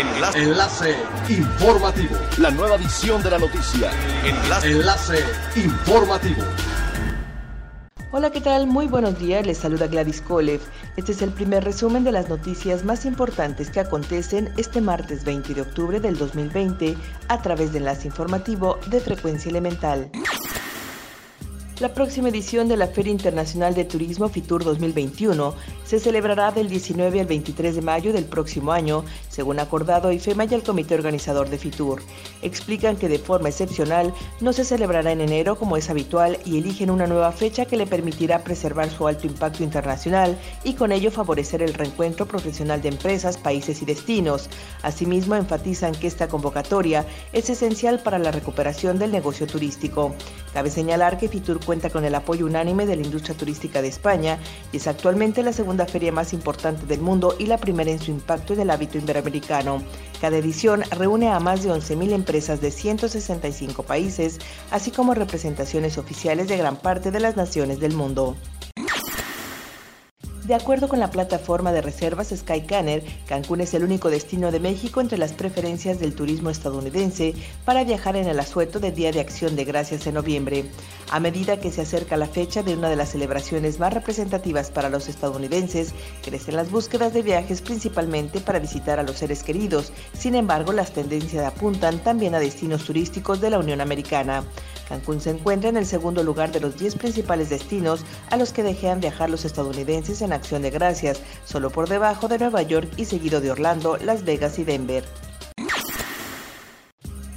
Enlace. Enlace informativo. La nueva edición de la noticia. Enlace. Enlace informativo. Hola, ¿qué tal? Muy buenos días, les saluda Gladys Kolev. Este es el primer resumen de las noticias más importantes que acontecen este martes 20 de octubre del 2020 a través de Enlace Informativo de Frecuencia Elemental. La próxima edición de la Feria Internacional de Turismo FITUR 2021 se celebrará del 19 al 23 de mayo del próximo año, según acordado IFEMA y el comité organizador de FITUR. Explican que de forma excepcional no se celebrará en enero como es habitual y eligen una nueva fecha que le permitirá preservar su alto impacto internacional y con ello favorecer el reencuentro profesional de empresas, países y destinos. Asimismo, enfatizan que esta convocatoria es esencial para la recuperación del negocio turístico. Cabe señalar que FITUR cuenta con el apoyo unánime de la industria turística de España y es actualmente la segunda feria más importante del mundo y la primera en su impacto en el hábito iberoamericano. Cada edición reúne a más de 11.000 empresas de 165 países, así como representaciones oficiales de gran parte de las naciones del mundo. De acuerdo con la plataforma de reservas Skycanner, Cancún es el único destino de México entre las preferencias del turismo estadounidense para viajar en el asueto de Día de Acción de Gracias en noviembre. A medida que se acerca la fecha de una de las celebraciones más representativas para los estadounidenses, crecen las búsquedas de viajes principalmente para visitar a los seres queridos. Sin embargo, las tendencias apuntan también a destinos turísticos de la Unión Americana. Cancún se encuentra en el segundo lugar de los 10 principales destinos a los que dejean viajar los estadounidenses en acción de gracias, solo por debajo de Nueva York y seguido de Orlando, Las Vegas y Denver.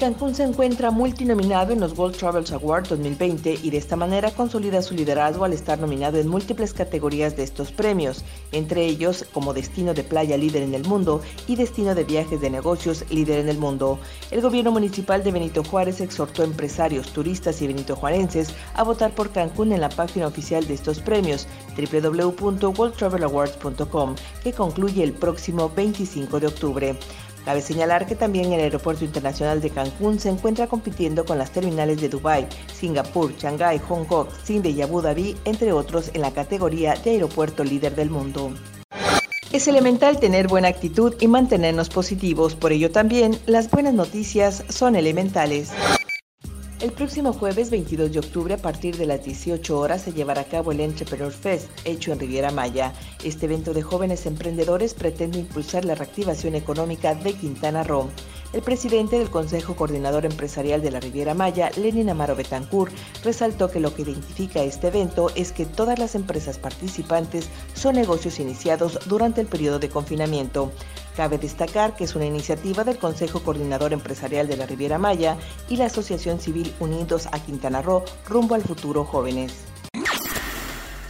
Cancún se encuentra multinominado en los World Travels Awards 2020 y de esta manera consolida su liderazgo al estar nominado en múltiples categorías de estos premios, entre ellos como destino de playa líder en el mundo y destino de viajes de negocios líder en el mundo. El gobierno municipal de Benito Juárez exhortó a empresarios, turistas y benitojuarenses a votar por Cancún en la página oficial de estos premios www.worldtravelawards.com que concluye el próximo 25 de octubre. Cabe señalar que también el Aeropuerto Internacional de Cancún se encuentra compitiendo con las terminales de Dubái, Singapur, Shanghái, Hong Kong, Sydney y Abu Dhabi, entre otros, en la categoría de aeropuerto líder del mundo. Es elemental tener buena actitud y mantenernos positivos, por ello también las buenas noticias son elementales. El próximo jueves 22 de octubre a partir de las 18 horas se llevará a cabo el Entrepreneur Fest, hecho en Riviera Maya. Este evento de jóvenes emprendedores pretende impulsar la reactivación económica de Quintana Roo. El presidente del Consejo Coordinador Empresarial de la Riviera Maya, Lenin Amaro Betancourt, resaltó que lo que identifica este evento es que todas las empresas participantes son negocios iniciados durante el periodo de confinamiento. Cabe destacar que es una iniciativa del Consejo Coordinador Empresarial de la Riviera Maya y la Asociación Civil Unidos a Quintana Roo rumbo al futuro jóvenes.